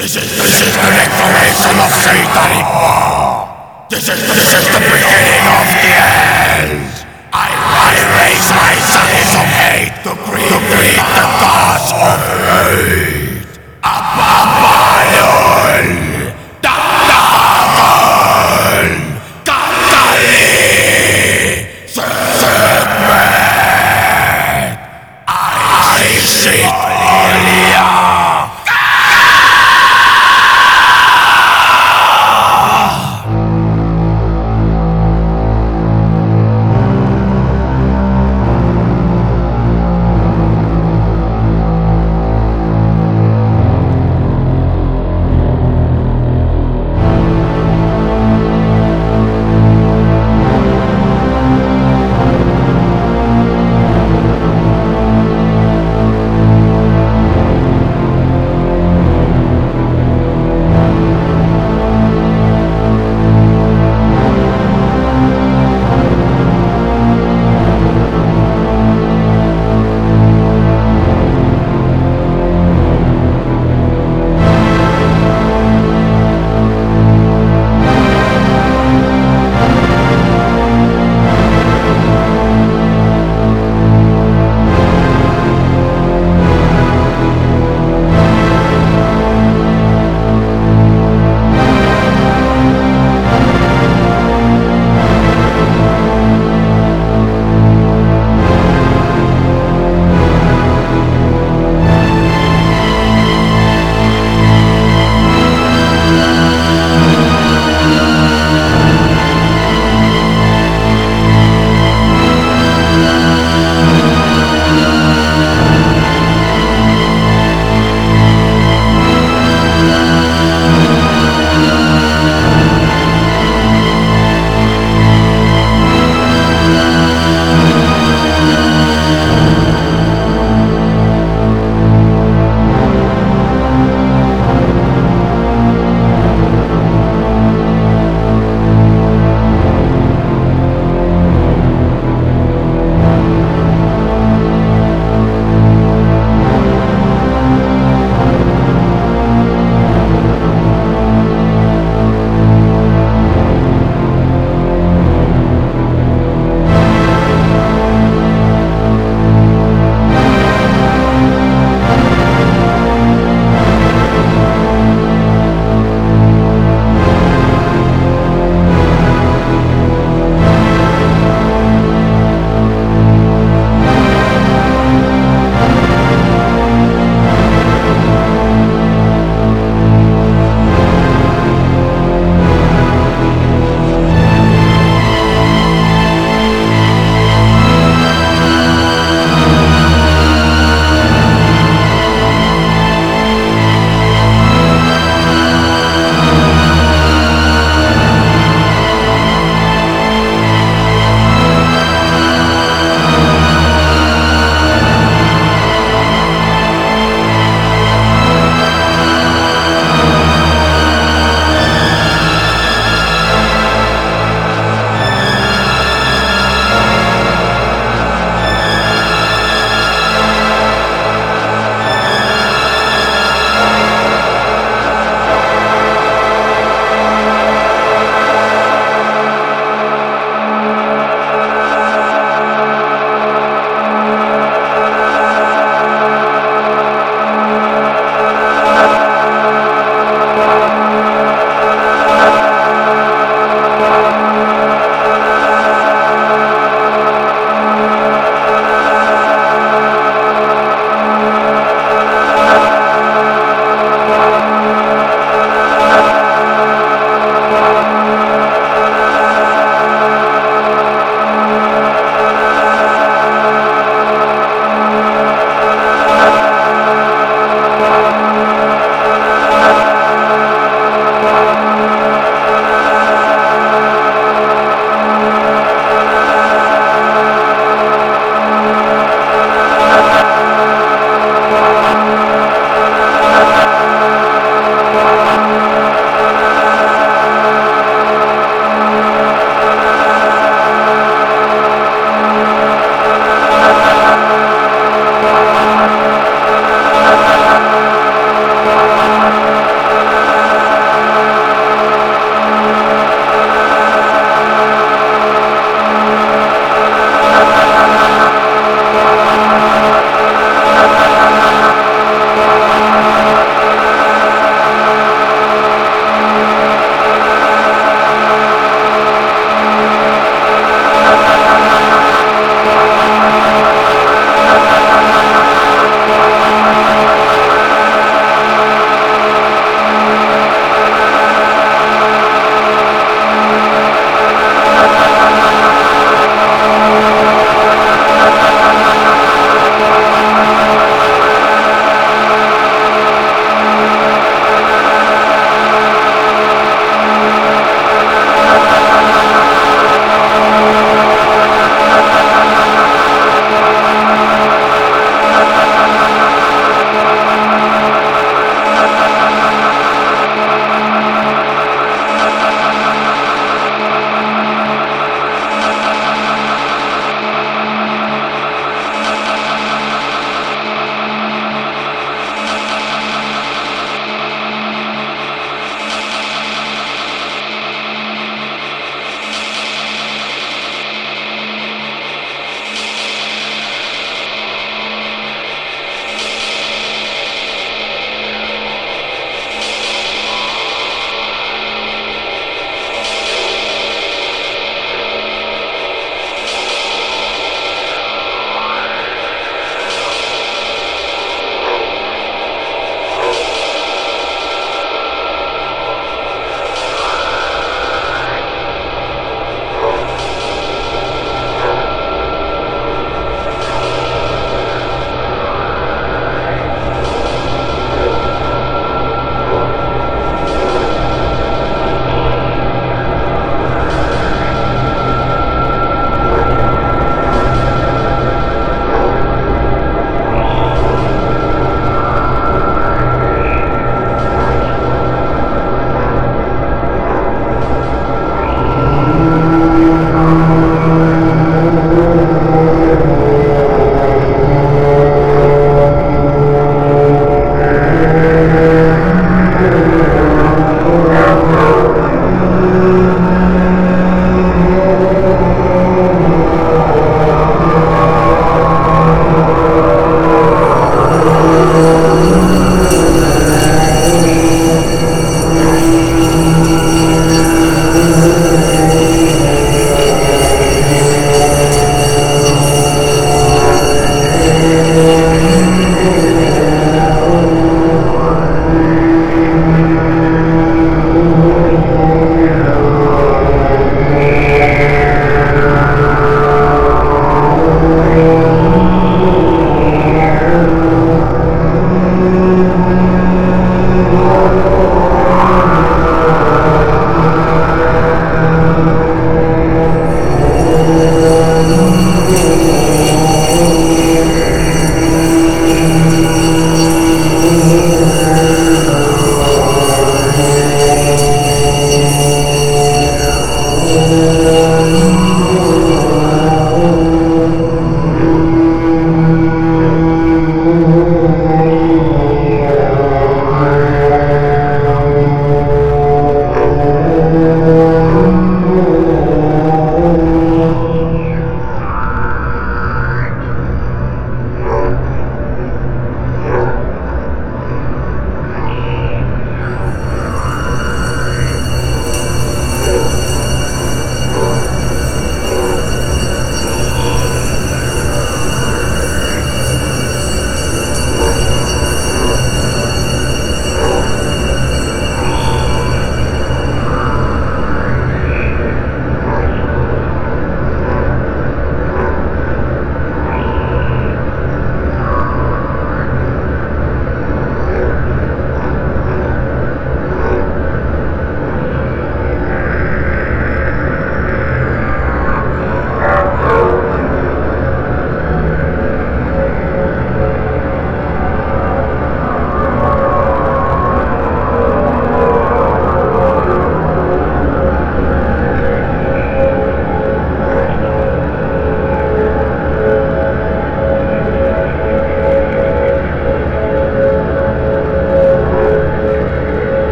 This is, this is the declaration of Shaitari. This is, this is the beginning of the end. I, I raise my sons of hate to breed, to the gods of hate. Abba, Abba,